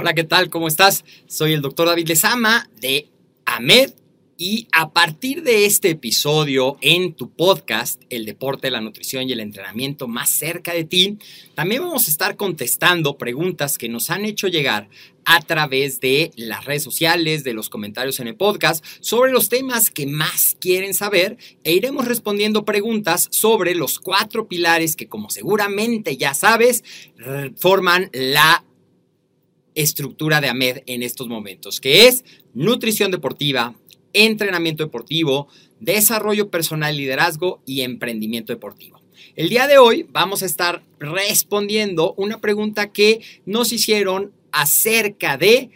Hola, ¿qué tal? ¿Cómo estás? Soy el doctor David Lezama de AMED y a partir de este episodio en tu podcast, El deporte, la nutrición y el entrenamiento más cerca de ti, también vamos a estar contestando preguntas que nos han hecho llegar a través de las redes sociales, de los comentarios en el podcast, sobre los temas que más quieren saber e iremos respondiendo preguntas sobre los cuatro pilares que, como seguramente ya sabes, forman la estructura de AMED en estos momentos, que es nutrición deportiva, entrenamiento deportivo, desarrollo personal, liderazgo y emprendimiento deportivo. El día de hoy vamos a estar respondiendo una pregunta que nos hicieron acerca de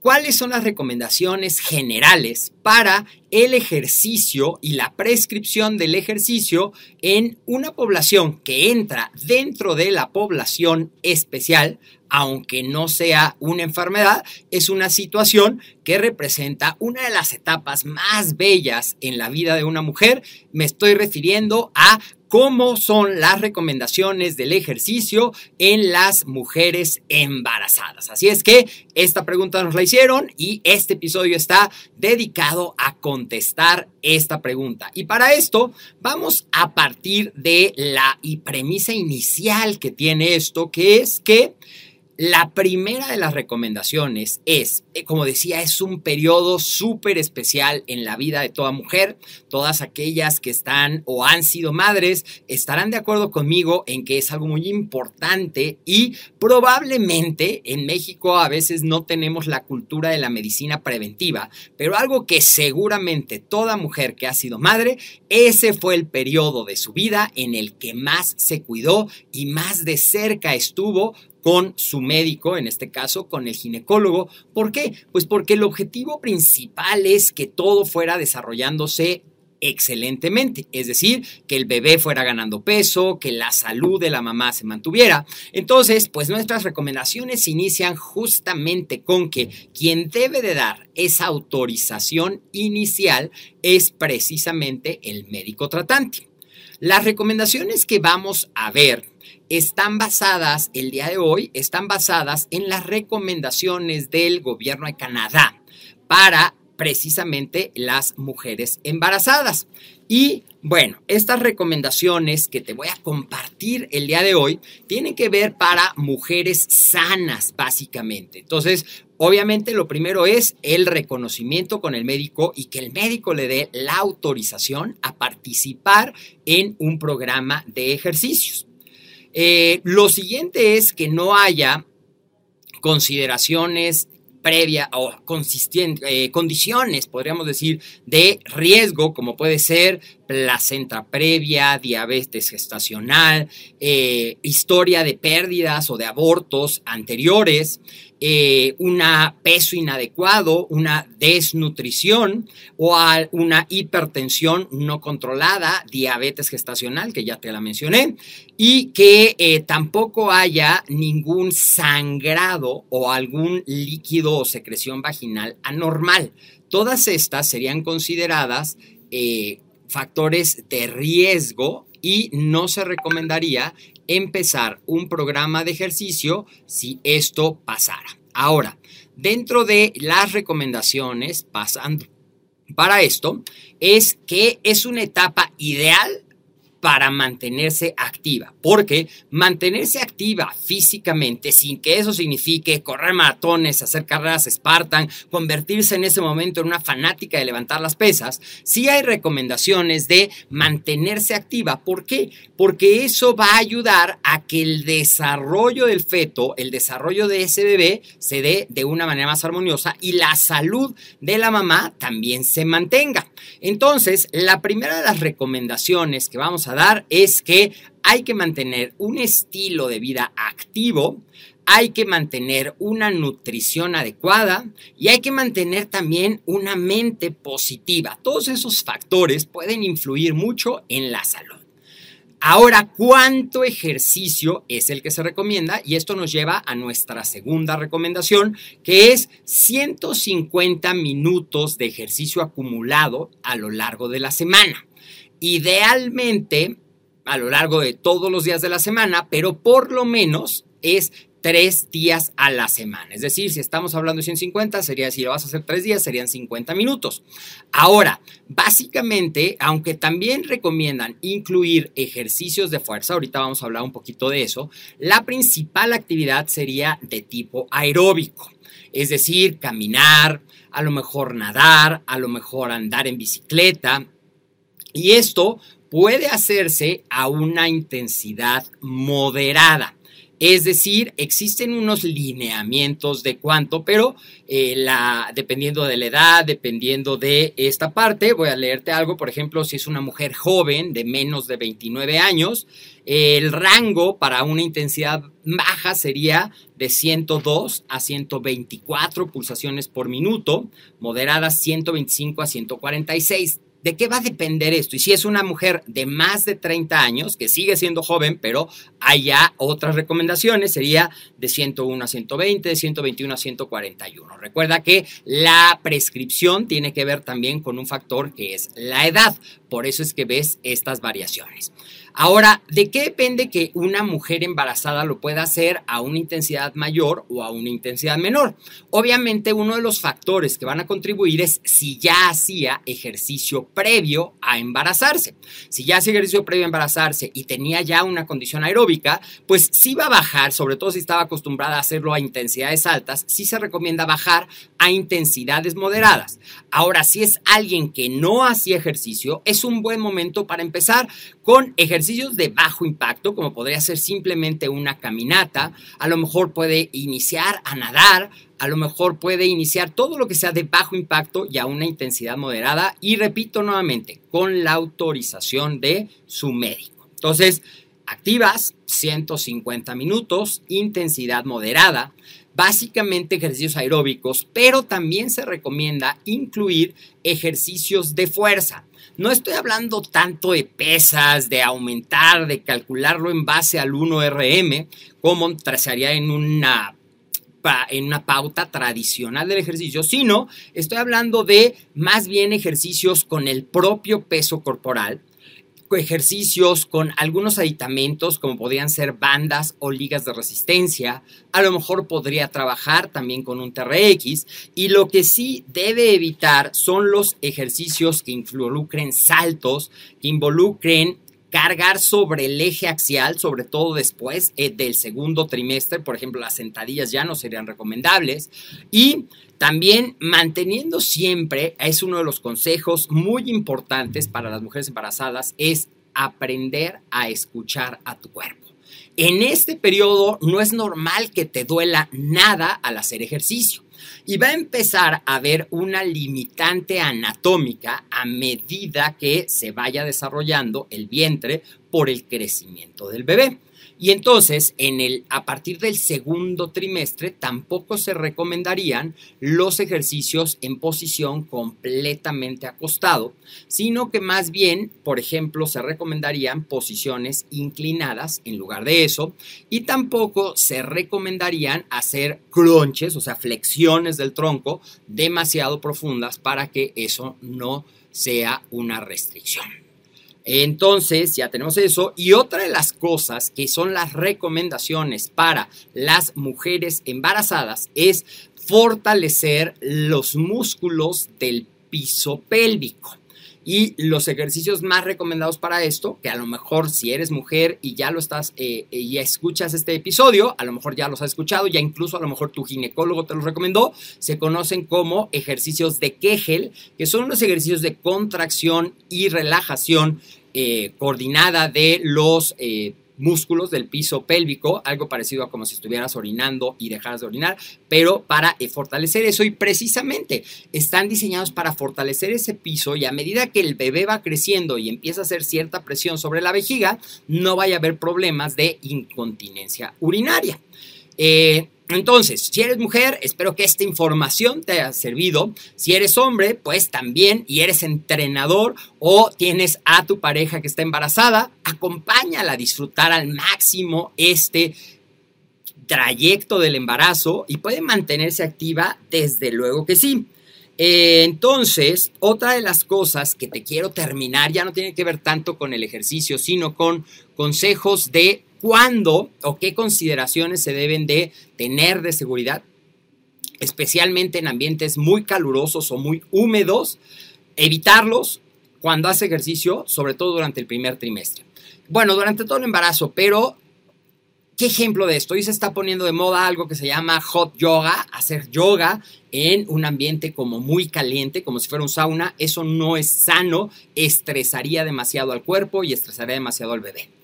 cuáles son las recomendaciones generales para el ejercicio y la prescripción del ejercicio en una población que entra dentro de la población especial, aunque no sea una enfermedad, es una situación que representa una de las etapas más bellas en la vida de una mujer. Me estoy refiriendo a cómo son las recomendaciones del ejercicio en las mujeres embarazadas. Así es que esta pregunta nos la hicieron y este episodio está dedicado a contestar esta pregunta. Y para esto vamos a partir de la premisa inicial que tiene esto, que es que la primera de las recomendaciones es, eh, como decía, es un periodo súper especial en la vida de toda mujer. Todas aquellas que están o han sido madres estarán de acuerdo conmigo en que es algo muy importante y probablemente en México a veces no tenemos la cultura de la medicina preventiva, pero algo que seguramente toda mujer que ha sido madre, ese fue el periodo de su vida en el que más se cuidó y más de cerca estuvo con su médico, en este caso con el ginecólogo. ¿Por qué? Pues porque el objetivo principal es que todo fuera desarrollándose excelentemente, es decir, que el bebé fuera ganando peso, que la salud de la mamá se mantuviera. Entonces, pues nuestras recomendaciones inician justamente con que quien debe de dar esa autorización inicial es precisamente el médico tratante. Las recomendaciones que vamos a ver están basadas, el día de hoy, están basadas en las recomendaciones del gobierno de Canadá para precisamente las mujeres embarazadas. Y bueno, estas recomendaciones que te voy a compartir el día de hoy tienen que ver para mujeres sanas, básicamente. Entonces, obviamente lo primero es el reconocimiento con el médico y que el médico le dé la autorización a participar en un programa de ejercicios. Eh, lo siguiente es que no haya consideraciones previa o eh, condiciones, podríamos decir, de riesgo, como puede ser placenta previa, diabetes gestacional, eh, historia de pérdidas o de abortos anteriores, eh, un peso inadecuado, una desnutrición o una hipertensión no controlada, diabetes gestacional, que ya te la mencioné, y que eh, tampoco haya ningún sangrado o algún líquido o secreción vaginal anormal. Todas estas serían consideradas factores de riesgo y no se recomendaría empezar un programa de ejercicio si esto pasara. Ahora, dentro de las recomendaciones, pasando para esto, es que es una etapa ideal para mantenerse activa, porque mantenerse activa físicamente sin que eso signifique correr maratones, hacer carreras Spartan, convertirse en ese momento en una fanática de levantar las pesas, sí hay recomendaciones de mantenerse activa. ¿Por qué? Porque eso va a ayudar a que el desarrollo del feto, el desarrollo de ese bebé se dé de una manera más armoniosa y la salud de la mamá también se mantenga. Entonces, la primera de las recomendaciones que vamos a dar es que hay que mantener un estilo de vida activo, hay que mantener una nutrición adecuada y hay que mantener también una mente positiva. Todos esos factores pueden influir mucho en la salud. Ahora, ¿cuánto ejercicio es el que se recomienda? Y esto nos lleva a nuestra segunda recomendación, que es 150 minutos de ejercicio acumulado a lo largo de la semana. Idealmente, a lo largo de todos los días de la semana, pero por lo menos es tres días a la semana. Es decir, si estamos hablando de 150, sería si lo vas a hacer tres días, serían 50 minutos. Ahora, básicamente, aunque también recomiendan incluir ejercicios de fuerza, ahorita vamos a hablar un poquito de eso, la principal actividad sería de tipo aeróbico. Es decir, caminar, a lo mejor nadar, a lo mejor andar en bicicleta. Y esto puede hacerse a una intensidad moderada. Es decir, existen unos lineamientos de cuánto, pero eh, dependiendo de la edad, dependiendo de esta parte, voy a leerte algo, por ejemplo, si es una mujer joven de menos de 29 años, el rango para una intensidad baja sería de 102 a 124 pulsaciones por minuto, moderada 125 a 146 ¿De qué va a depender esto? Y si es una mujer de más de 30 años, que sigue siendo joven, pero hay ya otras recomendaciones, sería de 101 a 120, de 121 a 141. Recuerda que la prescripción tiene que ver también con un factor que es la edad. Por eso es que ves estas variaciones. Ahora, ¿de qué depende que una mujer embarazada lo pueda hacer a una intensidad mayor o a una intensidad menor? Obviamente, uno de los factores que van a contribuir es si ya hacía ejercicio previo a embarazarse. Si ya hacía ejercicio previo a embarazarse y tenía ya una condición aeróbica, pues sí va a bajar, sobre todo si estaba acostumbrada a hacerlo a intensidades altas, sí se recomienda bajar a intensidades moderadas. Ahora, si es alguien que no hacía ejercicio, es un buen momento para empezar con ejercicios de bajo impacto, como podría ser simplemente una caminata, a lo mejor puede iniciar a nadar, a lo mejor puede iniciar todo lo que sea de bajo impacto y a una intensidad moderada y repito nuevamente, con la autorización de su médico. Entonces, activas 150 minutos, intensidad moderada, básicamente ejercicios aeróbicos, pero también se recomienda incluir ejercicios de fuerza. No estoy hablando tanto de pesas, de aumentar, de calcularlo en base al 1RM, como trazaría en una en una pauta tradicional del ejercicio, sino estoy hablando de más bien ejercicios con el propio peso corporal, ejercicios con algunos aditamentos como podrían ser bandas o ligas de resistencia. A lo mejor podría trabajar también con un TRX y lo que sí debe evitar son los ejercicios que involucren saltos, que involucren cargar sobre el eje axial, sobre todo después eh, del segundo trimestre, por ejemplo, las sentadillas ya no serían recomendables y también manteniendo siempre, es uno de los consejos muy importantes para las mujeres embarazadas, es aprender a escuchar a tu cuerpo. En este periodo no es normal que te duela nada al hacer ejercicio y va a empezar a haber una limitante anatómica a medida que se vaya desarrollando el vientre por el crecimiento del bebé. Y entonces, en el, a partir del segundo trimestre, tampoco se recomendarían los ejercicios en posición completamente acostado, sino que más bien, por ejemplo, se recomendarían posiciones inclinadas en lugar de eso, y tampoco se recomendarían hacer crunches, o sea, flexiones del tronco demasiado profundas para que eso no sea una restricción. Entonces, ya tenemos eso. Y otra de las cosas que son las recomendaciones para las mujeres embarazadas es fortalecer los músculos del piso pélvico. Y los ejercicios más recomendados para esto, que a lo mejor si eres mujer y ya lo estás, eh, y escuchas este episodio, a lo mejor ya los has escuchado, ya incluso a lo mejor tu ginecólogo te los recomendó, se conocen como ejercicios de Kegel, que son unos ejercicios de contracción y relajación eh, coordinada de los eh, músculos del piso pélvico, algo parecido a como si estuvieras orinando y dejaras de orinar, pero para eh, fortalecer eso y precisamente están diseñados para fortalecer ese piso y a medida que el bebé va creciendo y empieza a hacer cierta presión sobre la vejiga, no vaya a haber problemas de incontinencia urinaria. Eh, entonces, si eres mujer, espero que esta información te haya servido. Si eres hombre, pues también, y eres entrenador o tienes a tu pareja que está embarazada, acompáñala a disfrutar al máximo este trayecto del embarazo y puede mantenerse activa, desde luego que sí. Eh, entonces, otra de las cosas que te quiero terminar ya no tiene que ver tanto con el ejercicio, sino con consejos de cuándo o qué consideraciones se deben de tener de seguridad, especialmente en ambientes muy calurosos o muy húmedos, evitarlos cuando hace ejercicio, sobre todo durante el primer trimestre. Bueno, durante todo el embarazo, pero ¿qué ejemplo de esto? Hoy se está poniendo de moda algo que se llama hot yoga, hacer yoga en un ambiente como muy caliente, como si fuera un sauna. Eso no es sano, estresaría demasiado al cuerpo y estresaría demasiado al bebé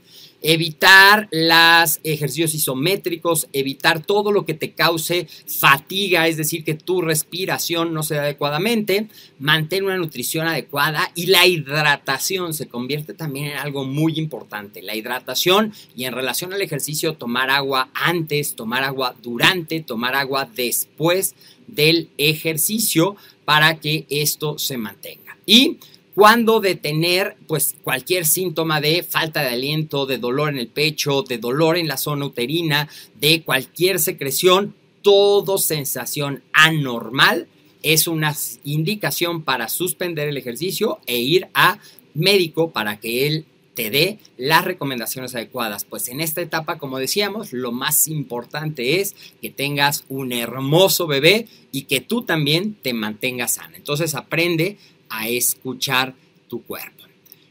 evitar los ejercicios isométricos, evitar todo lo que te cause fatiga, es decir, que tu respiración no sea adecuadamente, mantén una nutrición adecuada y la hidratación se convierte también en algo muy importante. La hidratación y en relación al ejercicio, tomar agua antes, tomar agua durante, tomar agua después del ejercicio para que esto se mantenga. Y cuándo detener pues cualquier síntoma de falta de aliento, de dolor en el pecho, de dolor en la zona uterina, de cualquier secreción, todo sensación anormal es una indicación para suspender el ejercicio e ir a médico para que él te dé las recomendaciones adecuadas. Pues en esta etapa, como decíamos, lo más importante es que tengas un hermoso bebé y que tú también te mantengas sana. Entonces aprende a escuchar tu cuerpo.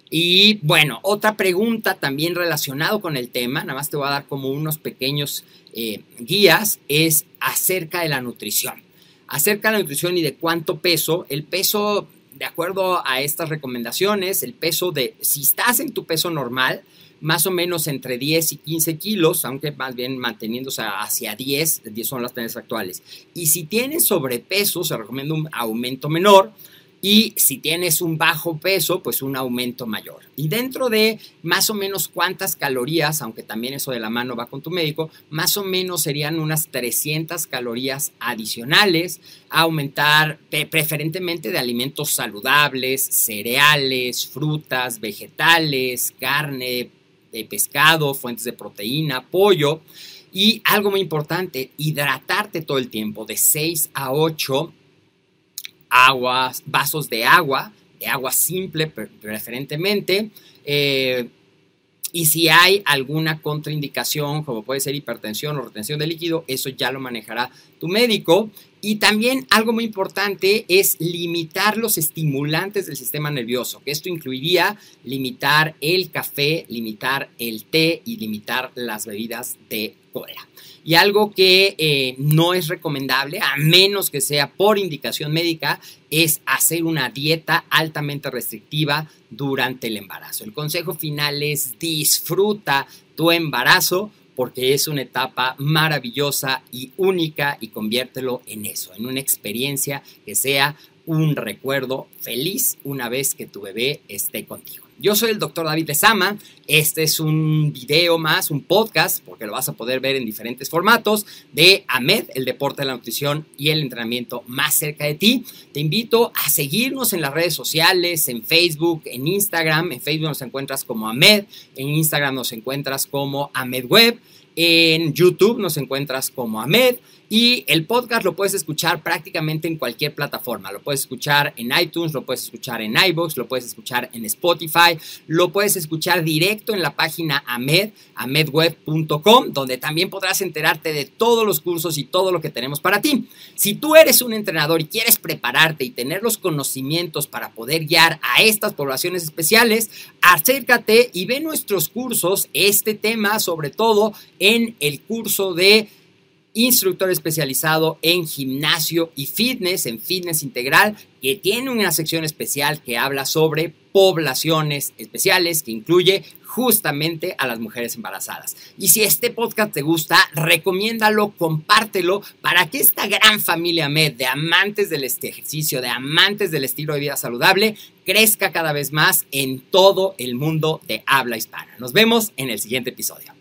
Y bueno, otra pregunta también relacionado con el tema, nada más te voy a dar como unos pequeños eh, guías, es acerca de la nutrición. Acerca de la nutrición y de cuánto peso, el peso, de acuerdo a estas recomendaciones, el peso de, si estás en tu peso normal, más o menos entre 10 y 15 kilos, aunque más bien manteniéndose hacia 10, 10 son las tendencias actuales. Y si tienes sobrepeso, se recomienda un aumento menor y si tienes un bajo peso, pues un aumento mayor. Y dentro de más o menos cuántas calorías, aunque también eso de la mano va con tu médico, más o menos serían unas 300 calorías adicionales a aumentar preferentemente de alimentos saludables, cereales, frutas, vegetales, carne, de pescado, fuentes de proteína, pollo. Y algo muy importante, hidratarte todo el tiempo, de 6 a 8 aguas, vasos de agua, de agua simple preferentemente. Eh, y si hay alguna contraindicación, como puede ser hipertensión o retención de líquido, eso ya lo manejará tu médico. Y también algo muy importante es limitar los estimulantes del sistema nervioso, que esto incluiría limitar el café, limitar el té y limitar las bebidas de cola. Y algo que eh, no es recomendable, a menos que sea por indicación médica, es hacer una dieta altamente restrictiva durante el embarazo. El consejo final es disfruta tu embarazo porque es una etapa maravillosa y única y conviértelo en eso, en una experiencia que sea un recuerdo feliz una vez que tu bebé esté contigo. Yo soy el doctor David Lezama. Este es un video más, un podcast, porque lo vas a poder ver en diferentes formatos, de AMED, el deporte de la nutrición y el entrenamiento más cerca de ti. Te invito a seguirnos en las redes sociales, en Facebook, en Instagram. En Facebook nos encuentras como AMED, en Instagram nos encuentras como AMED Web. En YouTube nos encuentras como Ahmed y el podcast lo puedes escuchar prácticamente en cualquier plataforma. Lo puedes escuchar en iTunes, lo puedes escuchar en iBox, lo puedes escuchar en Spotify, lo puedes escuchar directo en la página Ahmed, ahmedweb.com, donde también podrás enterarte de todos los cursos y todo lo que tenemos para ti. Si tú eres un entrenador y quieres prepararte y tener los conocimientos para poder guiar a estas poblaciones especiales, acércate y ve nuestros cursos, este tema sobre todo en el curso de instructor especializado en gimnasio y fitness, en fitness integral, que tiene una sección especial que habla sobre poblaciones especiales, que incluye justamente a las mujeres embarazadas. Y si este podcast te gusta, recomiéndalo, compártelo para que esta gran familia MED de amantes del este ejercicio, de amantes del estilo de vida saludable, crezca cada vez más en todo el mundo de habla hispana. Nos vemos en el siguiente episodio.